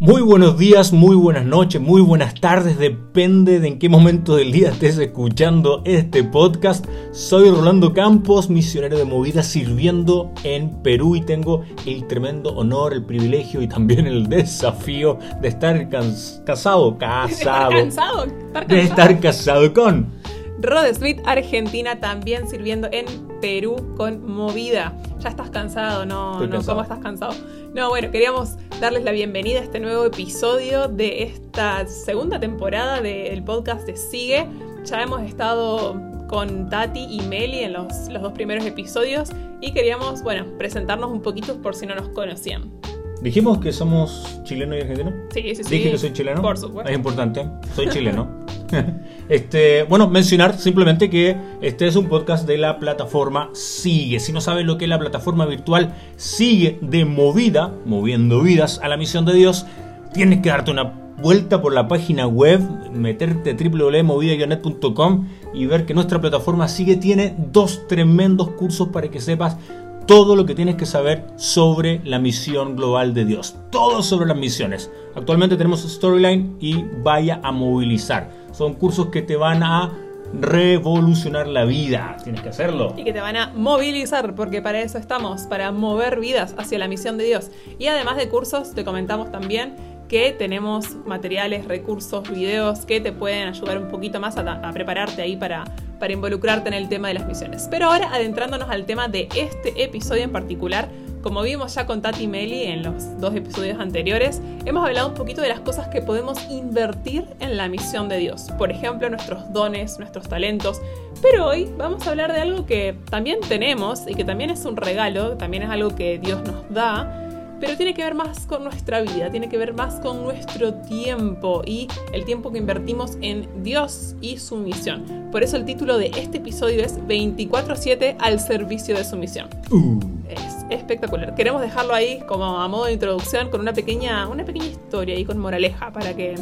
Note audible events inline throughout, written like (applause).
Muy buenos días, muy buenas noches, muy buenas tardes, depende de en qué momento del día estés escuchando este podcast. Soy Rolando Campos, misionero de movida sirviendo en Perú y tengo el tremendo honor, el privilegio y también el desafío de estar casado, (laughs) casado, ¿De estar de estar casado con Rod Smith, Argentina, también sirviendo en Perú con Movida. Ya estás cansado, ¿no? Estoy no, cansado. ¿Cómo estás cansado? No, bueno, queríamos darles la bienvenida a este nuevo episodio de esta segunda temporada del podcast de Sigue. Ya hemos estado con Tati y Meli en los, los dos primeros episodios y queríamos, bueno, presentarnos un poquito por si no nos conocían. Dijimos que somos chileno y argentino. Sí, sí, sí. Dije que soy chileno. Por supuesto. Es importante, soy chileno. (laughs) este, bueno, mencionar simplemente que este es un podcast de la plataforma Sigue. Si no sabes lo que es la plataforma virtual Sigue de movida, moviendo vidas a la misión de Dios, tienes que darte una vuelta por la página web, meterte www.movida.net.com y ver que nuestra plataforma Sigue tiene dos tremendos cursos para que sepas todo lo que tienes que saber sobre la misión global de Dios. Todo sobre las misiones. Actualmente tenemos Storyline y Vaya a Movilizar. Son cursos que te van a revolucionar la vida. Tienes que hacerlo. y que te van a movilizar, porque para eso estamos, para mover vidas hacia la misión de Dios. Y además de cursos, te comentamos también que tenemos materiales, recursos, videos que te pueden ayudar un poquito más a, a prepararte ahí para, para involucrarte en el tema de las misiones. Pero ahora, adentrándonos al tema de este episodio en particular, como vimos ya con Tati Meli en los dos episodios anteriores, hemos hablado un poquito de las cosas que podemos invertir en la misión de Dios. Por ejemplo, nuestros dones, nuestros talentos. Pero hoy vamos a hablar de algo que también tenemos y que también es un regalo, también es algo que Dios nos da, pero tiene que ver más con nuestra vida, tiene que ver más con nuestro tiempo y el tiempo que invertimos en Dios y su misión. Por eso el título de este episodio es 24/7 al servicio de su misión. Uh, Es espectacular. Queremos dejarlo ahí como a modo de introducción con una pequeña, una pequeña historia y con moraleja para que,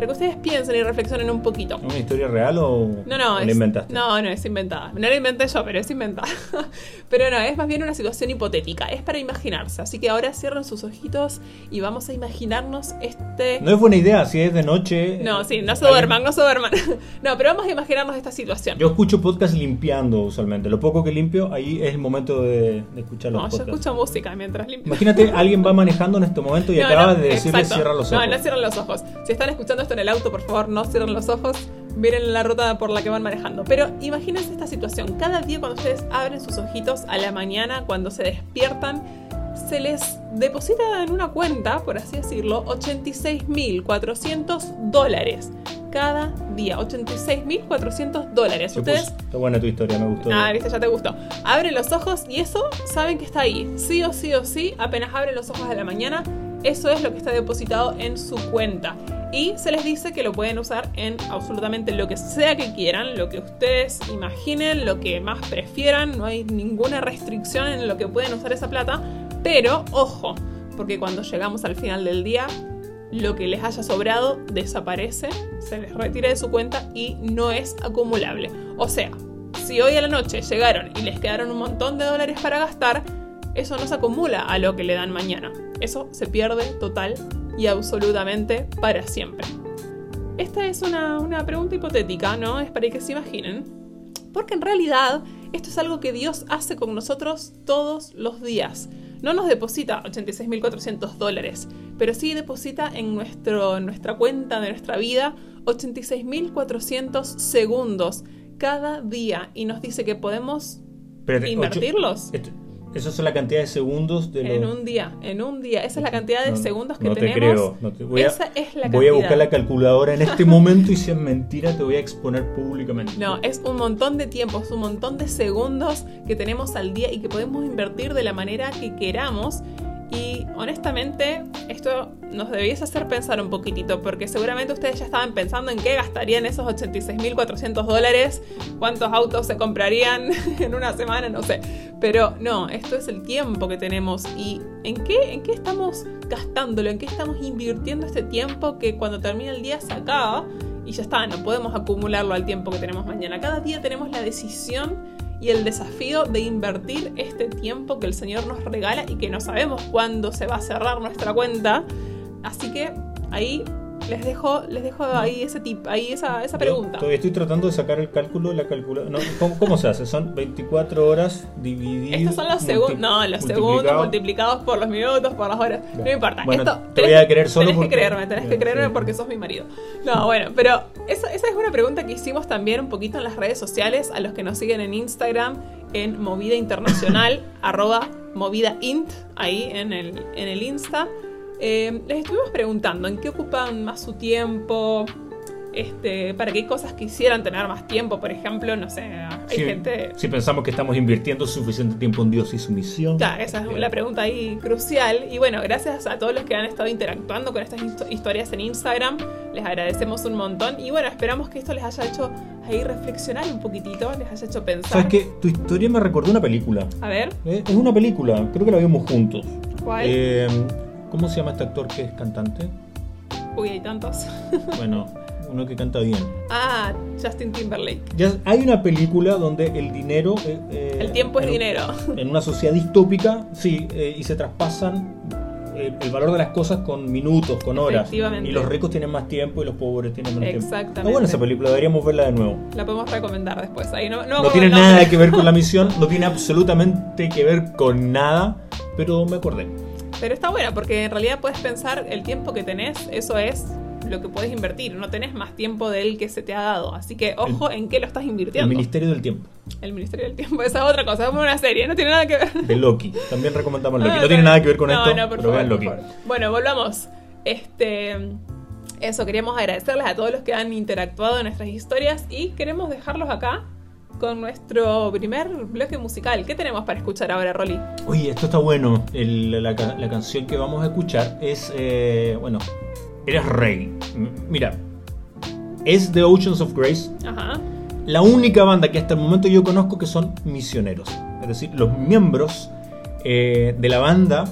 para que ustedes piensen y reflexionen un poquito. ¿Una historia real o, No, no, o es, la inventaste? No, no, es inventada. No la inventé yo, pero es inventada. (laughs) pero no, es más bien una situación hipotética. Es para imaginarse. Así que ahora cierren sus ojitos y vamos a imaginarnos este. No es buena idea si es de noche. No, sí, no se duerman, no se duerman. (laughs) no, pero vamos a imaginarnos esta situación. Yo escucho podcast limpiando usualmente. Lo poco que limpio, ahí es el momento de, de escuchar los no, yo podcasts. escucho música mientras limpio. Imagínate, alguien va manejando en este momento y (laughs) No, acaba no, de decirle exacto. cierra los ojos. No, no cierren los ojos. Si están escuchando en el auto, por favor, no cierren los ojos. Miren la ruta por la que van manejando. Pero imagínense esta situación. Cada día cuando ustedes abren sus ojitos a la mañana, cuando se despiertan, se les deposita en una cuenta, por así decirlo, 86.400 dólares. Cada día, 86.400 dólares. Se Ustedes Está buena tu historia, me gustó. Ah, viste, ya te gustó. Abren los ojos y eso saben que está ahí. Sí o sí o sí, apenas abren los ojos de la mañana, eso es lo que está depositado en su cuenta. Y se les dice que lo pueden usar en absolutamente lo que sea que quieran, lo que ustedes imaginen, lo que más prefieran. No hay ninguna restricción en lo que pueden usar esa plata. Pero ojo, porque cuando llegamos al final del día, lo que les haya sobrado desaparece, se les retira de su cuenta y no es acumulable. O sea, si hoy a la noche llegaron y les quedaron un montón de dólares para gastar, eso no se acumula a lo que le dan mañana. Eso se pierde total y absolutamente para siempre. Esta es una, una pregunta hipotética, ¿no? Es para que se imaginen. Porque en realidad esto es algo que Dios hace con nosotros todos los días. No nos deposita 86.400 dólares, pero sí deposita en, nuestro, en nuestra cuenta de nuestra vida 86.400 segundos cada día y nos dice que podemos Espérate, ocho- invertirlos esto- Esa es la cantidad de segundos de en un día. En un día. Esa es la cantidad de No, segundos que no te tenemos. creo, no te- voy a- Esa es la Voy a buscar la calculadora en este momento y si es mentira te voy a exponer públicamente. No, es un montón de tiempo, es un montón de segundos que tenemos al día y que podemos invertir de la manera que queramos. Y honestamente, esto nos debiese hacer pensar un poquitito, porque seguramente ustedes ya estaban pensando en qué gastarían esos 86.400 dólares, cuántos autos se comprarían (laughs) en una semana, no sé. Pero no, esto es el tiempo que tenemos y en qué, en qué estamos gastándolo, en qué estamos invirtiendo este tiempo que cuando termina el día se acaba y ya está, no podemos acumularlo al tiempo que tenemos mañana. Cada día tenemos la decisión y el desafío de invertir este tiempo que el Señor nos regala y que no sabemos cuándo se va a cerrar nuestra cuenta, Así que ahí les dejo, les dejo ahí ese tip, ahí esa, esa Yo pregunta. Todavía estoy tratando de sacar el cálculo, la calcula. No, ¿cómo, cómo se hace? Son 24 horas divididas. Estos son los segundos, no, los segundos multiplicados por los minutos, por las horas. No importa. Bueno, Esto, te voy a creer solo tenés porque- que creerme, tenés que creerme sí. porque sos mi marido. No, bueno, pero esa, esa es una pregunta que hicimos también un poquito en las redes sociales a los que nos siguen en Instagram, en Movida Internacional, (laughs) arroba Movida Int, ahí en el, en el Insta. Eh, les estuvimos preguntando en qué ocupan más su tiempo, este, para qué cosas quisieran tener más tiempo, por ejemplo, no sé, hay gente... si pensamos que estamos invirtiendo suficiente tiempo en Dios y su misión. Claro, esa es la pregunta ahí crucial. Y bueno, gracias a todos los que han estado interactuando con estas histo- historias en Instagram. Les agradecemos un montón. Y bueno, esperamos que esto les haya hecho ahí reflexionar un poquitito, les haya hecho pensar. ¿Sabes qué? Tu historia me recordó una película. A ver, Eh, Es una película, creo que la vimos juntos. ¿cuál? Eh, ¿Cómo se llama este actor que es cantante? Uy, hay tantos. (laughs) Bueno, uno que canta bien. ah, Justin Timberlake. Ya hay una película donde el dinero. eh, eh, El tiempo es en dinero. En una sociedad distópica, sí, eh, y se traspasan eh, el valor de las cosas con minutos, con horas. Efectivamente. Y los ricos tienen más tiempo y los pobres tienen menos tiempo. Exactamente. Está buena esa película, deberíamos verla de nuevo. La podemos recomendar después. Ahí no, no, No tiene nada que ver con la (laughs) misión, no tiene absolutamente que ver con nada, pero me acordé. Pero está buena porque en realidad puedes pensar el tiempo que tenés, eso es lo que puedes invertir. No tenés más tiempo del que se te ha dado. Así que ojo en qué lo estás El invirtiendo. Ministerio del Tiempo, El Ministerio del Tiempo, esa es otra cosa, es una serie, no tiene nada que ver. de Loki. También recomendamos Loki. No tiene nada que ver con no, esto, no, por pero favor, vean por Loki. favor. Bueno, volvamos. Este, eso, queríamos agradecerles a todos los que han interactuado en nuestras historias y queremos dejarlos acá con nuestro primer bloque musical. ¿Qué tenemos para escuchar ahora, Rolly? Oye, esto está bueno. El- la, ca- la canción que vamos a escuchar es, eh, bueno, Eres Rey. Mira, es The Oceans of Grace, Ajá. la única banda que hasta el momento yo conozco que son misioneros. Es decir, los miembros eh, de la banda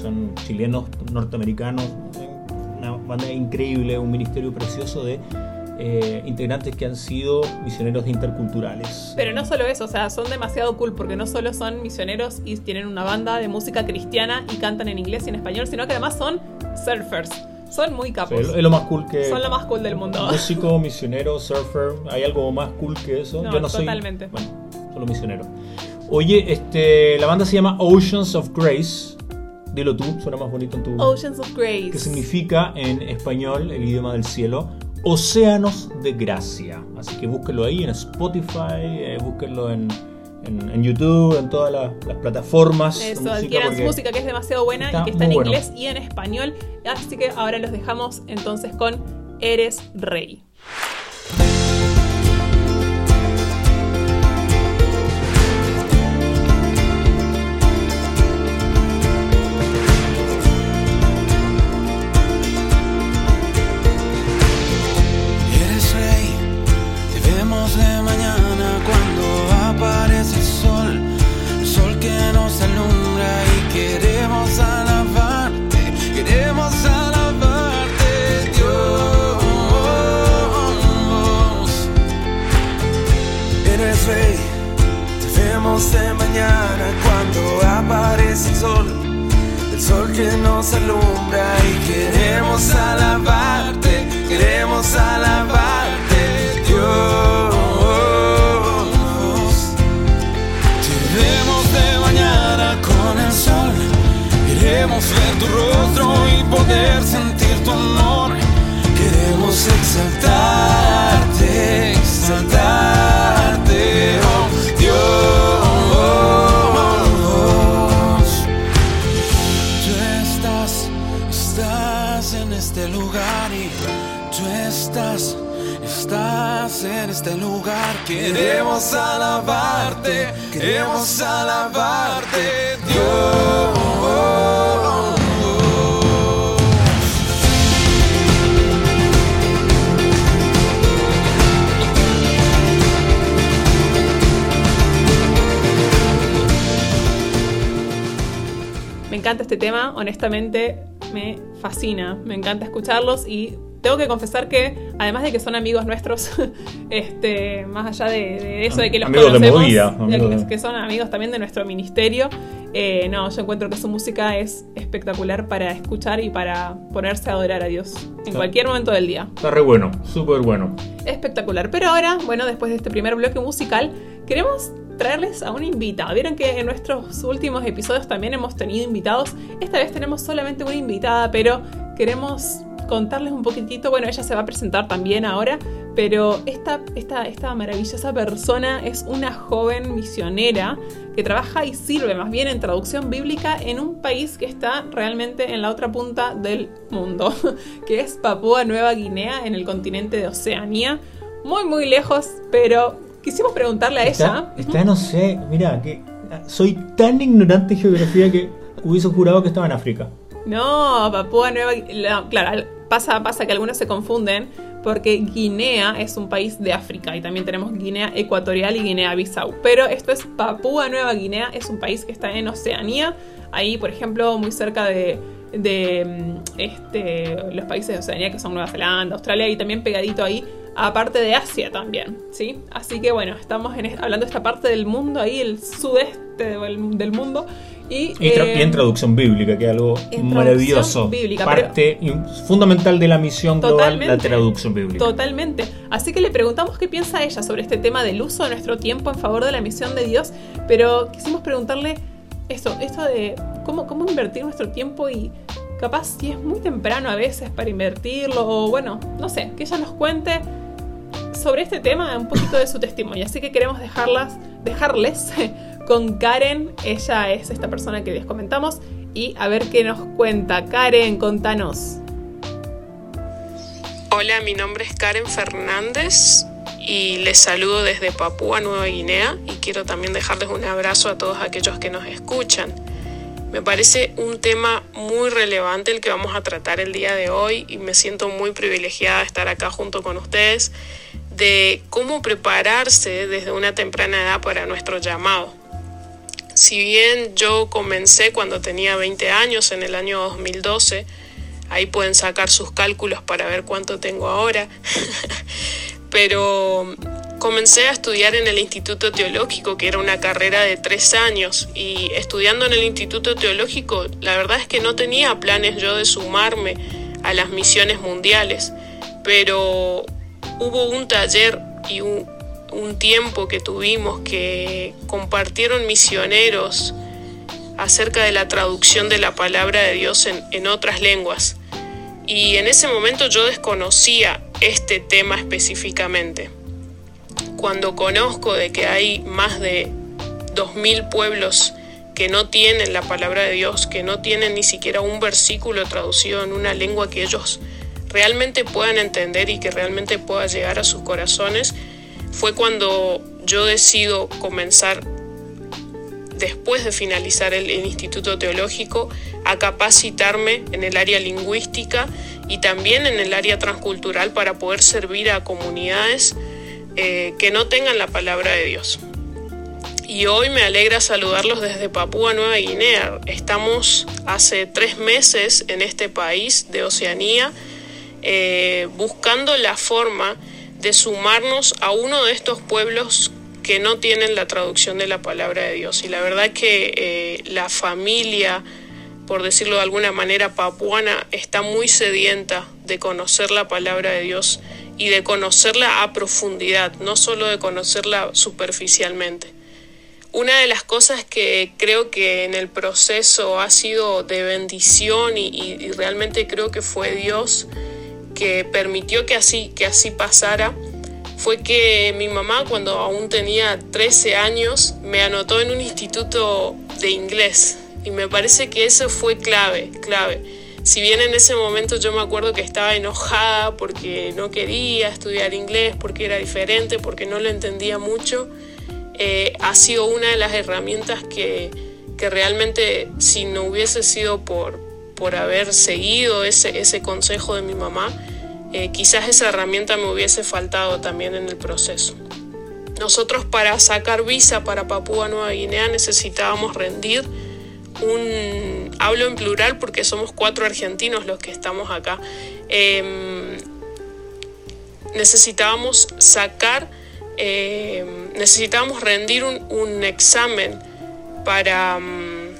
son chilenos, norteamericanos, una banda increíble, un ministerio precioso de eh, integrantes que han sido misioneros interculturales. Pero no solo eso, o sea, son demasiado cool porque no solo son misioneros y tienen una banda de música cristiana y cantan en inglés y en español, sino que además son surfers. Son muy O capos. sea, es lo más cool que... Son lo más cool del mundo. Músico, (laughs) misionero, surfer, ¿hay algo más cool que eso? No, Yo no soy. totalmente. Bueno, solo misionero. Oye, este, la banda se llama Oceans of Grace. Dilo tú, suena más bonito en tu. Oceans of Grace. Que significa en español, el idioma del cielo, océanos de gracia. Así que búsquenlo ahí en Spotify, eh, búsquenlo en, en- en YouTube, en todas las, las plataformas. Eso, adquieran música que es demasiado buena y que está en bueno. inglés y en español. Así que ahora los dejamos entonces con Eres Rey. Tu rostro y poder sentir tu amor. Queremos exaltarte, exaltarte, oh Dios. Tú estás, estás en este lugar y tú estás, estás en este lugar. Queremos alabarte, queremos alabarte, encanta este tema, honestamente me fascina, me encanta escucharlos y tengo que confesar que, además de que son amigos nuestros, (laughs) este, más allá de, de eso de que los Amigos de conocemos, movida, de amigos que, de- que son amigos también de nuestro ministerio, eh, no, yo encuentro que su música es espectacular para escuchar y para ponerse a adorar a Dios en cualquier momento del día. Está re bueno, súper bueno. Espectacular. Pero ahora, bueno, después de este primer bloque musical, queremos traerles a un invitado. Vieron que en nuestros últimos episodios también hemos tenido invitados. Esta vez tenemos solamente una invitada, pero queremos contarles un poquitito. Bueno, ella se va a presentar también ahora, pero esta, esta, esta maravillosa persona es una joven misionera que trabaja y sirve más bien en traducción bíblica en un país que está realmente en la otra punta del mundo, (laughs) que es Papúa Nueva Guinea en el continente de Oceanía. Muy, muy lejos, pero quisimos preguntarle a ella. Está, no sé, mira, que soy tan ignorante de geografía que hubiese jurado que estaba en África. No, Papúa Nueva Guinea. Claro, pasa, pasa que algunos se confunden porque Guinea es un país de África y también tenemos Guinea Ecuatorial y Guinea-Bissau. Pero esto es Papúa Nueva Guinea, es un país que está en Oceanía, ahí por ejemplo muy cerca de, de este, los países de Oceanía que son Nueva Zelanda, Australia y también pegadito ahí aparte de Asia también, ¿sí? Así que bueno, estamos en, hablando de esta parte del mundo ahí, el sudeste del, mundo. Y, y, eh, y, en traducción bíblica, que es algo maravilloso. Bíblica, Parte fundamental de la misión global, la traducción bíblica. Totalmente. Así que le preguntamos qué piensa ella sobre este tema del uso de nuestro tiempo en favor de la misión de Dios, pero quisimos preguntarle esto, esto de cómo, cómo invertir nuestro tiempo y capaz si es muy temprano a veces para invertirlo, o bueno, no sé, que ella nos cuente sobre este tema un poquito de su testimonio. Así que queremos dejarlas, dejarles (laughs) con Karen. Ella es esta persona que les comentamos. Y a ver qué nos cuenta. Karen, contanos. Hola, mi nombre es Karen Fernández y les saludo desde Papúa Nueva Guinea y quiero también dejarles un abrazo a todos aquellos que nos escuchan. Me parece un tema muy relevante el que vamos a tratar el día de hoy y me siento muy privilegiada de estar acá junto con ustedes de cómo prepararse desde una temprana edad para nuestro llamado. Si bien yo comencé cuando tenía 20 años, en el año 2012, ahí pueden sacar sus cálculos para ver cuánto tengo ahora, (laughs) pero comencé a estudiar en el Instituto Teológico, que era una carrera de tres años, y estudiando en el Instituto Teológico, la verdad es que no tenía planes yo de sumarme a las misiones mundiales, pero hubo un taller y un, tiempo que tuvimos que compartieron misioneros acerca de la traducción de la palabra de Dios en otras lenguas. Y en ese momento yo desconocía este tema específicamente. Cuando conozco de que hay más de 2.000 pueblos que no tienen la palabra de Dios, que no tienen ni siquiera un versículo traducido en una lengua que ellos realmente puedan entender y que realmente pueda llegar a sus corazones, fue cuando yo decido comenzar, después de finalizar el, el, Instituto Teológico, a capacitarme en el área lingüística y también en el área transcultural para poder servir a comunidades eh, que no tengan la palabra de Dios. Y hoy me alegra saludarlos desde Papúa Nueva Guinea. Estamos hace tres meses en este país de Oceanía eh, buscando la forma de sumarnos a uno de estos pueblos que no tienen la traducción de la palabra de Dios. Y la verdad que eh, la familia, por decirlo de alguna manera, papuana, está muy sedienta de conocer la palabra de Dios y de conocerla a profundidad, no solo de conocerla superficialmente. Una de las cosas que creo que en el proceso ha sido de bendición y, realmente creo que fue Dios que permitió que así, que así pasara fue que mi mamá cuando aún tenía 13 años me anotó en un instituto de inglés y me parece que eso fue clave, clave. Si bien en ese momento yo me acuerdo que estaba enojada porque no quería estudiar inglés, porque era diferente, porque no lo entendía mucho, eh, ha sido una de las herramientas que, que realmente si no hubiese sido por, por haber seguido ese, ese consejo de mi mamá, eh, quizás esa herramienta me hubiese faltado también en el proceso. Nosotros para sacar visa para Papúa Nueva Guinea necesitábamos rendir un, hablo en plural porque somos cuatro argentinos los que estamos acá, eh, necesitábamos sacar, eh, necesitábamos rendir un, examen para, mm,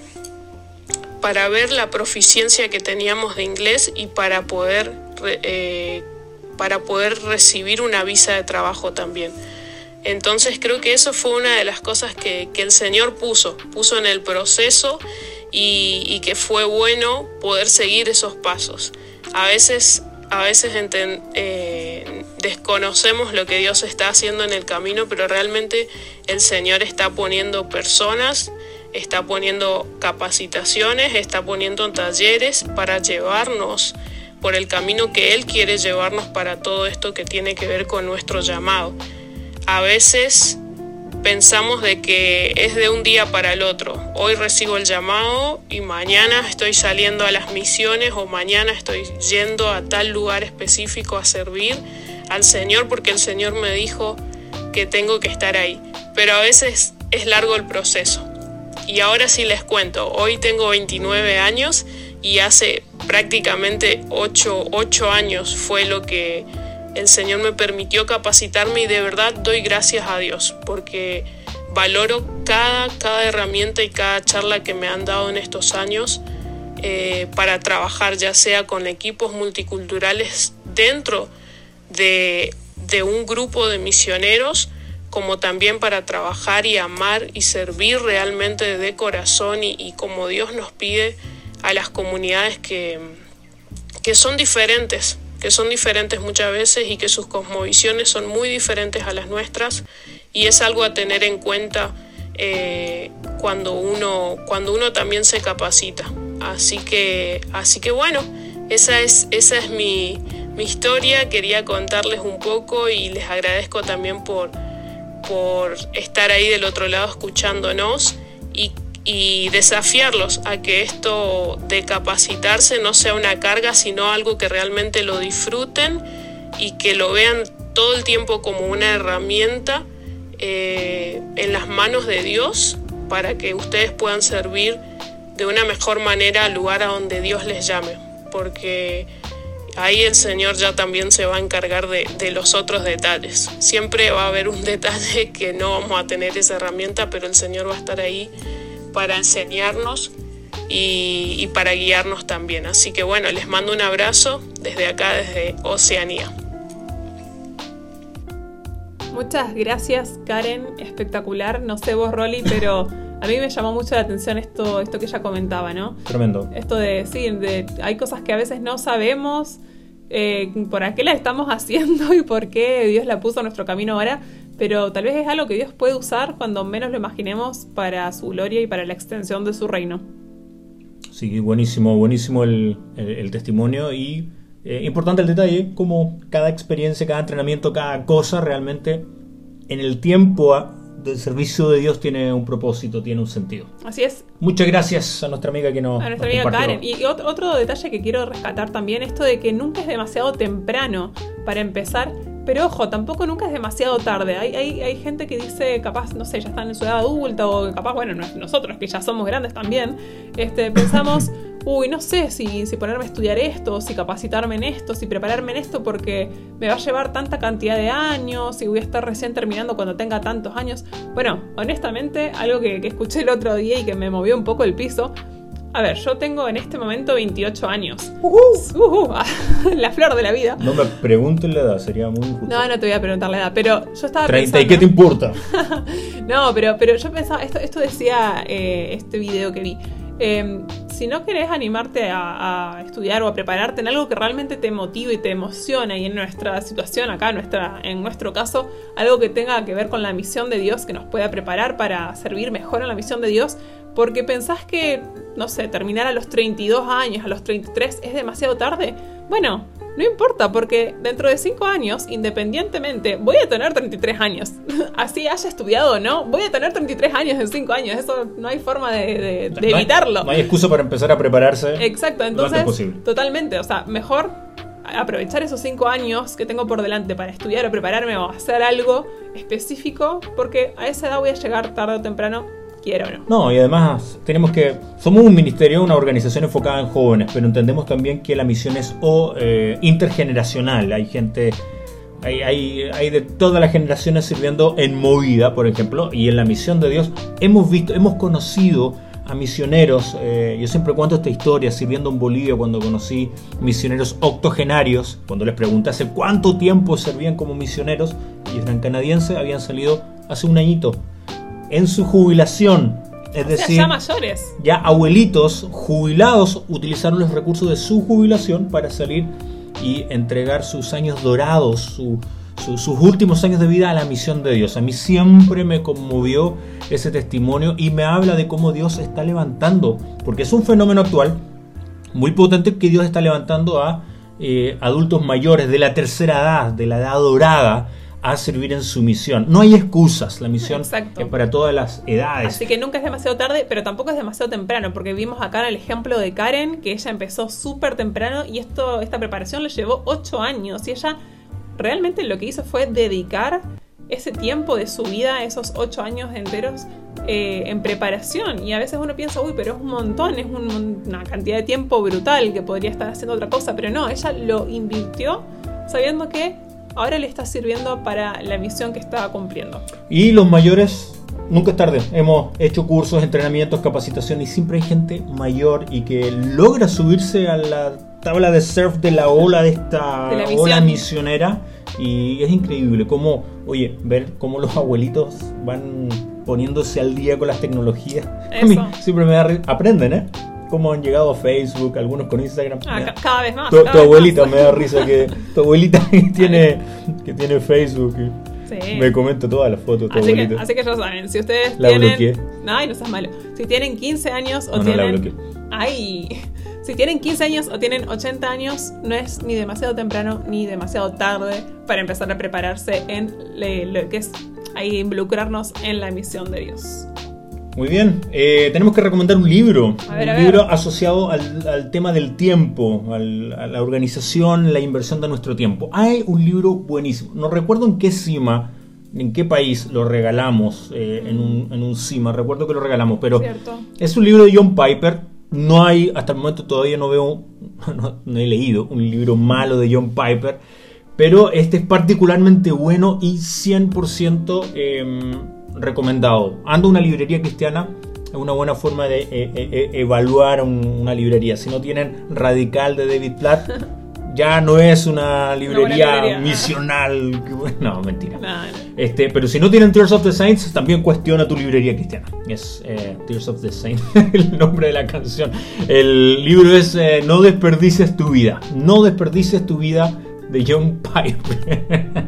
para ver la proficiencia que teníamos de inglés y para poder, eh, para poder recibir una visa de trabajo también. Entonces creo que eso fue una de las cosas que, el Señor puso, puso en el proceso y, que fue bueno poder seguir esos pasos. A veces, a veces eh, desconocemos lo que Dios está haciendo en el camino, pero realmente el Señor está poniendo personas, está poniendo capacitaciones, está poniendo talleres para llevarnos por el camino que Él quiere llevarnos para todo esto que tiene que ver con nuestro llamado a veces pensamos de que es de un día para el otro. Hoy recibo el llamado y mañana estoy saliendo a las misiones o mañana estoy yendo a tal lugar específico a servir al Señor porque el Señor me dijo que tengo que estar ahí. Pero a veces es largo el proceso. Y ahora sí les cuento, hoy tengo 29 años y hace prácticamente 8, 8 años fue lo que el Señor me permitió capacitarme y de verdad doy gracias a Dios porque valoro cada, cada herramienta y cada charla que me han dado en estos años eh, para trabajar ya sea con equipos multiculturales dentro de, de un grupo de misioneros como también para trabajar y amar y servir realmente de corazón y, y como Dios nos pide a las comunidades que, que son diferentes, que son diferentes muchas veces y que sus cosmovisiones son muy diferentes a las nuestras. Y es algo a tener en cuenta eh, cuando, uno, cuando uno también se capacita. Así que, así que bueno, esa es, esa es mi, mi historia, quería contarles un poco y les agradezco también por, por estar ahí del otro lado escuchándonos. Y, y desafiarlos a que esto de capacitarse no sea una carga, sino algo que realmente lo disfruten y que lo vean todo el tiempo como una herramienta eh, en las manos de Dios para que ustedes puedan servir de una mejor manera al lugar a donde Dios les llame. Porque ahí el Señor ya también se va a encargar de, de, los otros detalles. Siempre va a haber un (laughs) detalle que no vamos a tener esa herramienta, pero el Señor va a estar ahí para enseñarnos y, y para guiarnos también. Así que bueno, les mando un abrazo desde acá, desde Oceanía. Muchas gracias, Karen. Espectacular. No sé vos, Rolly, pero (laughs) a mí me llamó mucho la atención esto, esto que ella comentaba, ¿no? Tremendo. Esto de, sí, de, hay cosas que a veces no sabemos eh, por qué la estamos haciendo y por qué Dios la puso en nuestro camino ahora, pero tal vez es algo que Dios puede usar cuando menos lo imaginemos para su gloria y para la extensión de su reino. Sí, buenísimo, buenísimo el, el, el testimonio y eh, importante el detalle, como cada experiencia, cada entrenamiento, cada cosa realmente en el tiempo del servicio de Dios tiene un propósito, tiene un sentido. Así es. Muchas gracias a nuestra amiga que nos. A nuestra amiga Karen. Y otro, otro detalle que quiero rescatar también, esto de que nunca es demasiado temprano para empezar. Pero ojo, tampoco nunca es demasiado tarde. Hay, hay, hay gente que dice, capaz, no sé, ya están en su edad adulta, o capaz, bueno, nosotros que ya somos grandes también, este, pensamos, (laughs) uy, no sé si, si ponerme a estudiar esto, si capacitarme en esto, si prepararme en esto, porque me va a llevar tanta cantidad de años, si voy a estar recién terminando cuando tenga tantos años. Bueno, honestamente, algo que, que escuché el otro día y que me movió un poco el piso. A ver, yo tengo en este momento 28 años. Uh -huh. Uh -huh. (laughs) la flor de la vida. No me pregunten la edad, sería muy injusto. No, no te voy a preguntar la edad, pero yo estaba 30, pensando... ¿y qué te importa? (laughs) no, pero, pero yo pensaba, esto, esto decía eh, este video que vi. Eh, si no querés animarte a, a, estudiar o a prepararte en algo que realmente te motive y te emociona, y en nuestra situación acá, nuestra, en nuestro caso, algo que tenga que ver con la misión de Dios, que nos pueda preparar para servir mejor en la misión de Dios, porque pensás que, no sé, terminar a los 32 años, a los 33 es demasiado tarde. Bueno, no importa, porque dentro de 5 años, independientemente, voy a tener 33 años. (laughs) Así haya estudiado o no, voy a tener 33 años en 5 años. Eso no hay forma de, de, de no evitarlo. Hay, no hay excusa para empezar a prepararse. Exacto, entonces, totalmente. O sea, mejor aprovechar esos 5 años que tengo por delante para estudiar o prepararme o hacer algo específico, porque a esa edad voy a llegar tarde o temprano no. Y además tenemos que. Somos un ministerio, una organización enfocada en jóvenes, pero entendemos también que la misión es o, eh, intergeneracional. Hay gente Hay, hay, hay de todas las generaciones sirviendo en movida, por ejemplo, y en la misión de Dios. Hemos visto, hemos conocido a misioneros. eh, yo siempre cuento esta historia, sirviendo en Bolivia cuando conocí misioneros octogenarios, cuando les pregunté hace cuánto tiempo servían como misioneros, ellos eran canadienses, habían salido hace un añito, en su jubilación. Es O sea, decir, ya mayores. ya abuelitos jubilados utilizaron los recursos de su jubilación para salir y entregar sus años dorados, su- su- sus últimos años de vida a la misión de Dios. A mí siempre me conmovió ese testimonio y me habla de cómo Dios está levantando, porque es un fenómeno actual muy potente que Dios está levantando a eh, adultos mayores de la tercera edad, de la edad dorada, a servir en su misión. No hay excusas, la misión Exacto. es para todas las edades. Así que nunca es demasiado tarde, pero tampoco es demasiado temprano, porque vimos acá el ejemplo de Karen, que ella empezó súper temprano y esto, esta preparación le llevó 8 años y ella realmente lo que hizo fue dedicar ese tiempo de su vida, esos 8 años enteros, eh, en preparación. Y a veces uno piensa, uy, pero es un montón, es un una cantidad de tiempo brutal que podría estar haciendo otra cosa, pero no, ella lo invirtió sabiendo que ahora le está sirviendo para la misión que estaba cumpliendo. Y los mayores, nunca es tarde. Hemos hecho cursos, entrenamientos, capacitación y siempre hay gente mayor y que logra subirse a la tabla de surf de la ola de esta De la ola misionera. Y es increíble cómo, oye, ver cómo los abuelitos van poniéndose al día con las tecnologías. A mí Eso. siempre me da Aprenden, ¿eh? Cómo han llegado a Facebook, algunos con Instagram. Ah, cada vez más. tu, abuelita más. me da risa que (laughs) tu abuelita que tiene que tiene Facebook Sí. me comenta todas las fotos tu Así que, abuelita. así que ya saben, si ustedes La tienen. bloqueé. Ay, no seas malo. Si tienen 15 años o No, no la tienen. bloqueé. Ay. Si tienen 15 años o tienen 80 años, no es ni demasiado temprano ni demasiado tarde para empezar a prepararse en lo que es ahí involucrarnos en la misión de Dios. Muy bien, eh, tenemos que recomendar un libro, A ver, un a libro asociado al, al tema del tiempo, al- a la organización, la inversión de nuestro tiempo. Hay un libro buenísimo, no recuerdo en qué cima, en qué país lo regalamos, eh, en, un, en un cima, recuerdo que lo regalamos, pero ¿Cierto? es un libro de John Piper, no hay, hasta el momento todavía no veo, (laughs) no, no he leído un libro malo de John Piper, pero este es particularmente bueno y 100% eh, recomendado. Ando a una librería cristiana, es una buena forma de eh, eh, eh, evaluar un- una librería. Si no tienen Radical de David Platt, (laughs) ya no es una librería librería. (laughs) misional. (laughs) No, mentira. No, no. Este, pero si no tienen Tears of the Saints, también cuestiona tu librería cristiana. Es eh, Tears of the Saints, el nombre de la canción. El libro es eh, No desperdicies tu vida. No desperdicies tu vida de John Piper.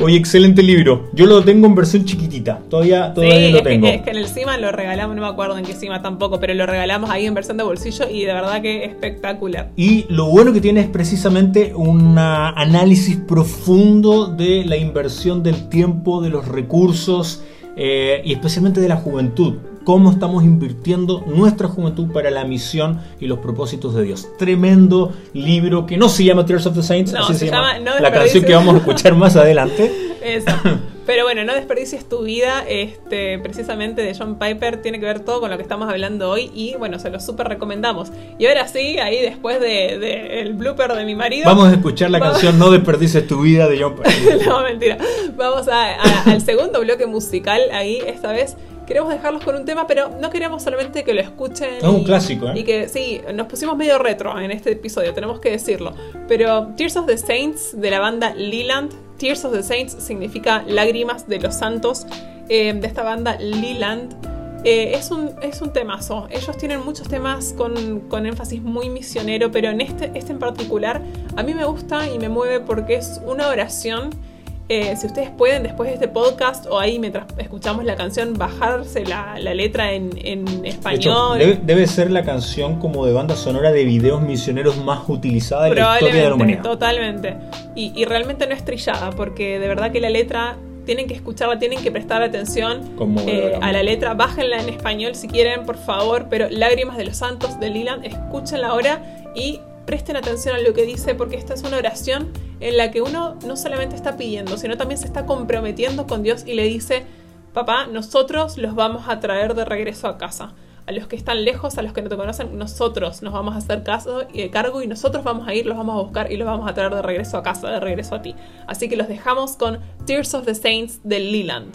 Oye, excelente libro. Yo lo tengo en versión chiquitita. Todavía, todavía Sí, lo es que, tengo. es que en el CIMA lo regalamos, no me acuerdo en qué CIMA tampoco, pero lo regalamos ahí en versión de bolsillo y de verdad que espectacular. Y lo bueno que tiene es precisamente un análisis profundo de la inversión del tiempo, de los recursos eh, y especialmente de la juventud. Cómo estamos invirtiendo nuestra juventud para la misión y los propósitos de Dios. Tremendo libro que no se llama Tears of the Saints, No, así se se, llama, llama No la canción que vamos a escuchar más adelante. (laughs) Eso. Pero bueno, no desperdicies tu vida, este, precisamente de John Piper, tiene que ver todo con lo que estamos hablando hoy y bueno, se lo súper recomendamos. Y ahora sí, ahí después de, de el blooper de mi marido. Vamos a escuchar la Vamos- canción No desperdices tu vida de John (laughs) Piper. no, mentira. Vamos a- a- al segundo bloque musical. Ahí, esta vez, queremos dejarlos con un tema, pero no queremos solamente que lo escuchen. Es un y- clásico, ¿eh? Y que sí, nos pusimos medio retro en este episodio, tenemos que decirlo. Pero Tears of the Saints de la banda Leland. Tears of the Saints significa lágrimas de los santos. eh, de esta banda Leland. Eh, es, un, es un temazo. Ellos tienen muchos temas con, con énfasis muy misionero, pero en este, este en particular a mí me gusta y me mueve porque es una oración. Eh, si ustedes pueden, después de este podcast o ahí mientras escuchamos la canción, bajarse la, la letra en, en De hecho, español. debe, debe ser la canción como de banda sonora de videos misioneros más utilizada en la historia de la Probablemente, humanidad. totalmente. Y, y realmente no es trillada, porque de verdad que la letra tienen que escucharla, tienen que prestar atención eh, a la letra. Bájenla en español si quieren, por favor. Pero Lágrimas de los Santos de Leland, escúchenla ahora y presten atención a lo que dice, porque esta es una oración en la que uno no solamente está pidiendo, sino también se está comprometiendo con Dios y le dice, papá, nosotros los vamos a traer de regreso a casa. a los que están lejos, a los que no te conocen, nosotros nos vamos a hacer caso de cargo y nosotros vamos a ir, los vamos a buscar y los vamos a traer de regreso a casa, de regreso a ti. Así que los dejamos con Tears of the Saints de Leland.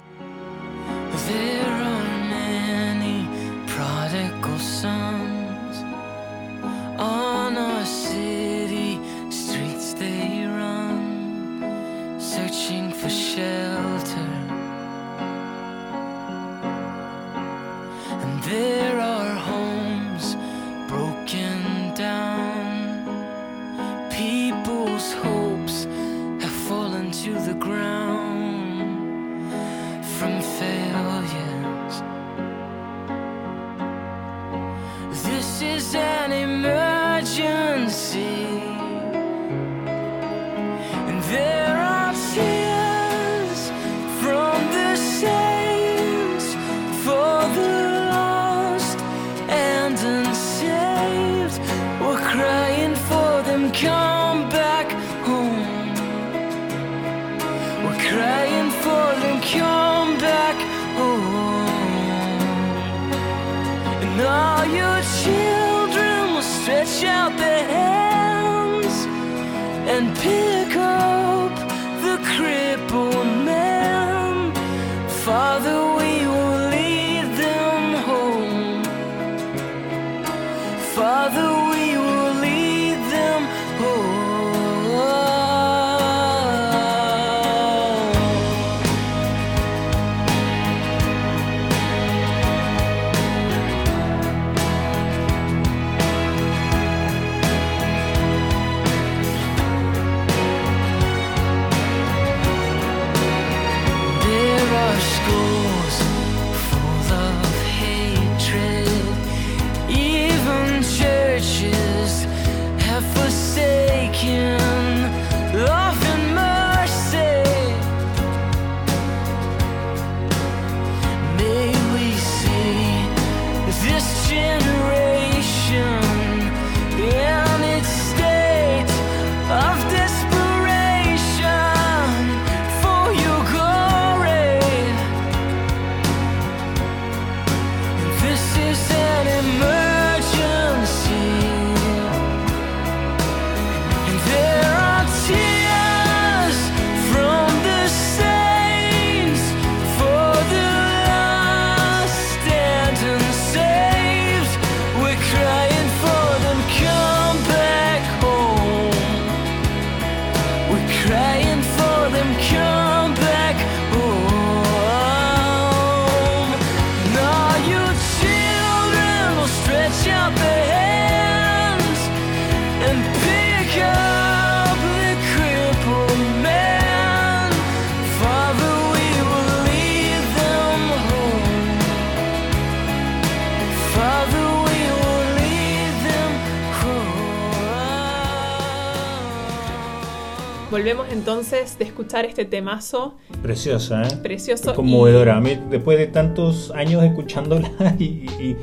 Volvemos entonces de escuchar este temazo Preciosa, ¿eh? precioso. Es conmovedora. A mí, después de tantos años escuchándola (laughs) y, y- y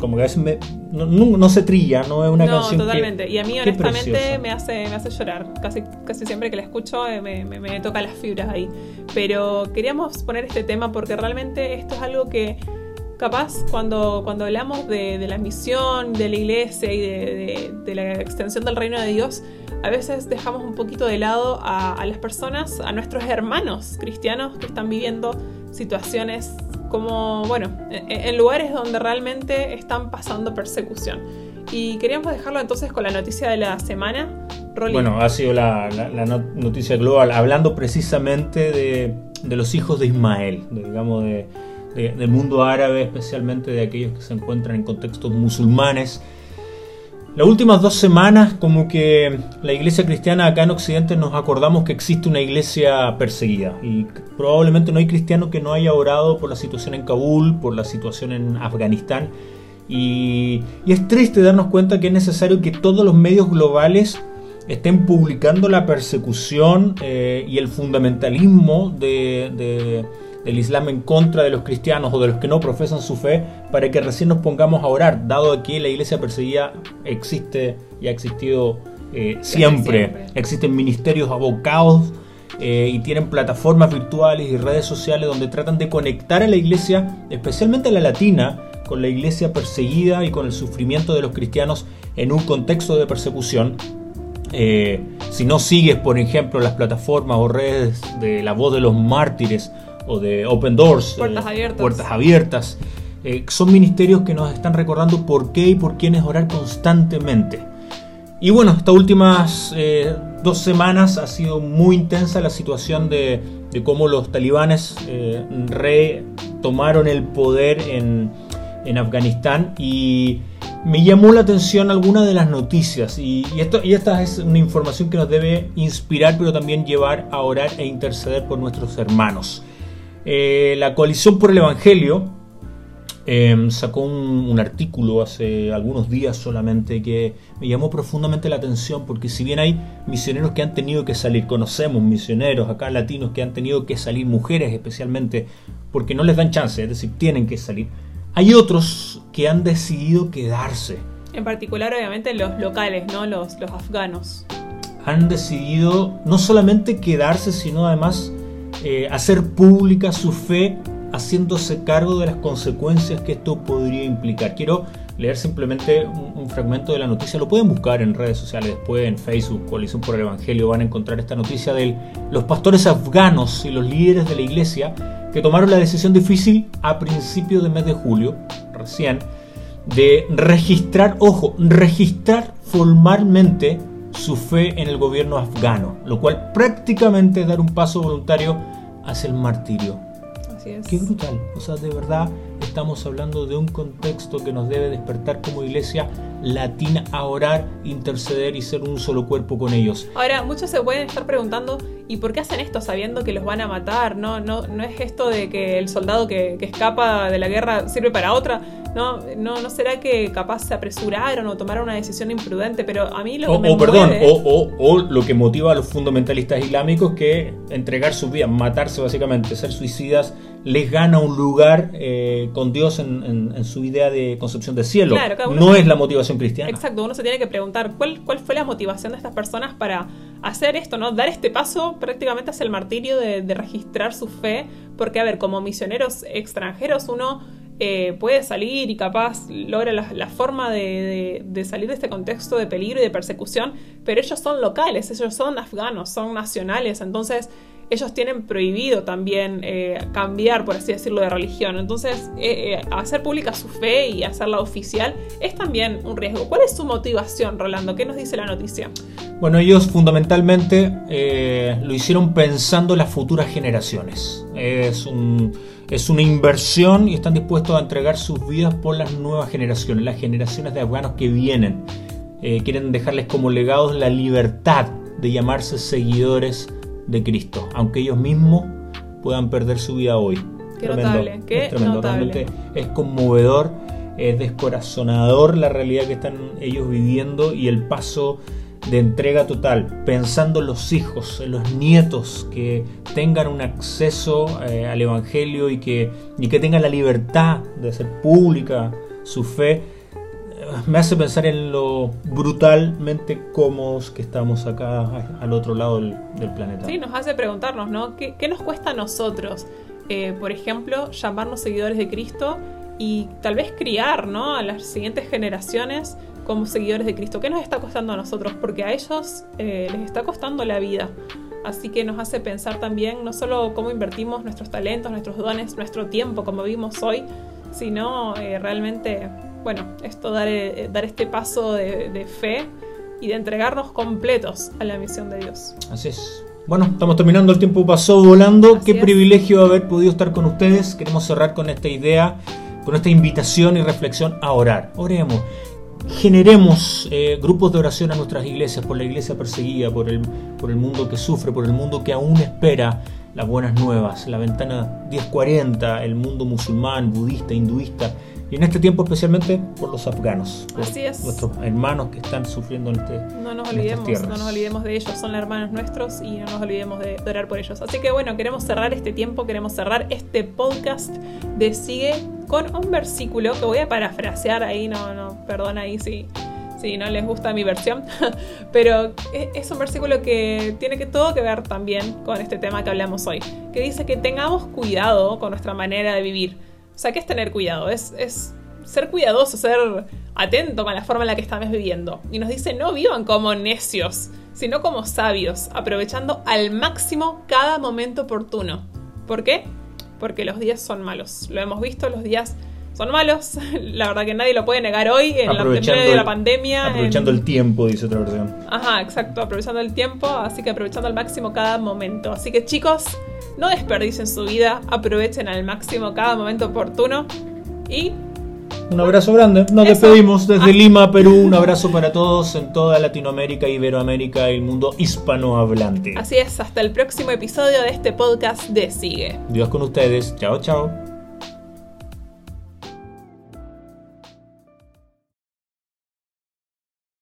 como que a veces me, no, no- no se trilla, no es una no, canción que- totalmente. y a mí, honestamente, me hace, me hace llorar. Casi, casi siempre que la escucho eh, me, me- me toca las fibras ahí. Pero queríamos poner este tema porque realmente esto es algo que, capaz, cuando, cuando hablamos de, la misión de la iglesia y de, la extensión del reino de Dios, a veces dejamos un poquito de lado a, las personas, a nuestros hermanos cristianos que están viviendo situaciones como, bueno, en, en lugares donde realmente están pasando persecución. Y queríamos dejarlo entonces con la noticia de la semana. Bueno, ha sido la, la- la not- noticia global, hablando precisamente de, de los hijos de Ismael, digamos, de, de- del mundo árabe, especialmente de aquellos que se encuentran en contextos musulmanes. Las últimas dos semanas, como que la iglesia cristiana acá en Occidente nos acordamos que existe una iglesia perseguida y probablemente no hay cristiano que no haya orado por la situación en Kabul, por la situación en Afganistán. Y, es triste darnos cuenta que es necesario que todos los medios globales estén publicando la persecución eh, y el fundamentalismo de- del Islam en contra de los cristianos o de los que no profesan su fe para que recién nos pongamos a orar, dado que la iglesia perseguida existe y ha existido eh, siempre. siempre. Existen ministerios abocados eh, y tienen plataformas virtuales y redes sociales donde tratan de conectar a la iglesia, especialmente a la latina, con la iglesia perseguida y con el sufrimiento de los cristianos en un contexto de persecución. Eh, si no sigues, por ejemplo, las plataformas o redes de La Voz de los Mártires o de Open Doors, Puertas eh, abiertas. Puertas abiertas, eh, son ministerios que nos están recordando por qué y por quiénes orar constantemente. Y bueno, estas últimas eh, dos semanas ha sido muy intensa la situación de, de cómo los talibanes eh, retomaron el poder en, en Afganistán y me llamó la atención alguna de las noticias y, y esto, y esta es una información que nos debe inspirar pero también llevar a orar e interceder por nuestros hermanos. Eh, la coalición por el Evangelio eh, sacó un, un artículo hace algunos días solamente que me llamó profundamente la atención porque si bien hay misioneros que han tenido que salir, conocemos misioneros acá latinos que han tenido que salir, mujeres especialmente, porque no les dan chance, es decir, tienen que salir, hay otros que han decidido quedarse, En particular, obviamente, los locales, ¿no? Los, los afganos. han decidido no solamente quedarse, sino además eh, hacer pública su fe haciéndose cargo de las consecuencias que esto podría implicar. Quiero leer simplemente un, fragmento de la noticia, lo pueden buscar en redes sociales después, en Facebook, Coalición por el Evangelio, van a encontrar esta noticia de los pastores afganos y los líderes de la iglesia que tomaron la decisión difícil a principios del mes de julio, recién, de registrar, ojo, registrar formalmente su fe en el gobierno afgano, lo cual prácticamente es dar un paso voluntario hacia el martirio. Así es. Qué brutal, o sea, de verdad estamos hablando de un contexto que nos debe despertar como iglesia latina a orar, interceder y ser un solo cuerpo con ellos. Ahora, muchos se pueden estar preguntando, ¿y por qué hacen esto sabiendo que los van a matar? No, no, no es esto de que el soldado que, que escapa de la guerra sirve para otra. No, no, no será que capaz se apresuraron o tomaron una decisión imprudente, pero a mí lo O, que me o, perdón, mueve- o, o- o lo que motiva a los fundamentalistas islámicos que entregar sus vidas, matarse básicamente, ser suicidas, les gana un lugar eh, con Dios en, en- en su idea de concepción de cielo. Claro, no es la motivación cristiana. Exacto, uno se tiene que preguntar cuál, cuál fue la motivación de estas personas para hacer esto, ¿no? Dar este paso prácticamente hacia el martirio de, de registrar su fe, porque a ver, como misioneros extranjeros uno eh, puede salir y capaz logra la, la forma de, de- de salir de este contexto de peligro y de persecución, pero ellos son locales, ellos son afganos, son nacionales, entonces ellos tienen prohibido también eh, cambiar, por así decirlo, de religión. Entonces, eh, eh, hacer pública su fe y hacerla oficial es también un riesgo. ¿Cuál es su motivación, Rolando? ¿Qué nos dice la noticia? Bueno, ellos fundamentalmente eh, lo hicieron pensando en las futuras generaciones. Es, un- es una inversión y están dispuestos a entregar sus vidas por las nuevas generaciones, las generaciones de afganos que vienen. Eh, quieren dejarles como legados la libertad de llamarse seguidores de Cristo, aunque ellos mismos puedan perder su vida hoy. Qué notable, qué es tremendo, notable. realmente es conmovedor, es descorazonador la realidad que están ellos viviendo y el paso de entrega total, pensando en los hijos, en los nietos que tengan un acceso eh, al Evangelio y que, y que tengan la libertad de hacer pública su fe, me hace pensar en lo brutalmente cómodos que estamos acá al otro lado del, del planeta. Sí, nos hace preguntarnos, ¿no? ¿Qué, qué nos cuesta a nosotros? Eh, por ejemplo, llamarnos seguidores de Cristo y tal vez criar, ¿no? A las siguientes generaciones como seguidores de Cristo. ¿Qué nos está costando a nosotros? Porque a ellos eh, les está costando la vida. Así que nos hace pensar también no solo cómo invertimos nuestros talentos, nuestros dones, nuestro tiempo, como vimos hoy, sino eh, realmente, bueno, esto dar, eh, dar este paso de, de fe y de entregarnos completos a la misión de Dios. Así es. Bueno, estamos terminando, el tiempo pasó volando. Así Qué es. privilegio haber podido estar con ustedes. Queremos cerrar con esta idea, con esta invitación y reflexión a orar. Oremos. Generemos eh, grupos de oración a nuestras iglesias, por la iglesia perseguida, por el, por el mundo que sufre, por el mundo que aún espera las buenas nuevas, la ventana 1040, el mundo musulmán, budista, hinduista, y en este tiempo especialmente por los afganos, por Así es. nuestros hermanos que están sufriendo en este, No nos olvidemos, no nos olvidemos de ellos, son hermanos nuestros y no nos olvidemos de, de orar por ellos. Así que bueno, queremos cerrar este tiempo, queremos cerrar este podcast de Sigue con un versículo que voy a parafrasear ahí, no, no, perdona ahí si, si no les gusta mi versión, (laughs) pero es, es un versículo que tiene que todo que ver también con este tema que hablamos hoy, que dice que tengamos cuidado con nuestra manera de vivir. O sea, ¿qué es tener cuidado? Es, es ser cuidadoso, ser atento con la forma en la que estamos viviendo. Y nos dice, no vivan como necios, sino como sabios, aprovechando al máximo cada momento oportuno. ¿Por qué? Porque los días son malos. Lo hemos visto, los días son malos. (laughs) La verdad que nadie lo puede negar hoy en la, medio de la pandemia. Aprovechando en- el tiempo, dice otra versión. Ajá, exacto, aprovechando el tiempo, así que aprovechando al máximo cada momento. Así que chicos, no desperdicien su vida, aprovechen al máximo cada momento oportuno y Un abrazo grande. Nos Eso. despedimos desde Ah. Lima, Perú. Un abrazo para todos en toda Latinoamérica, Iberoamérica y el mundo hispanohablante. así es, hasta el próximo episodio de este podcast de Sigue. Dios con ustedes. Chao, chao.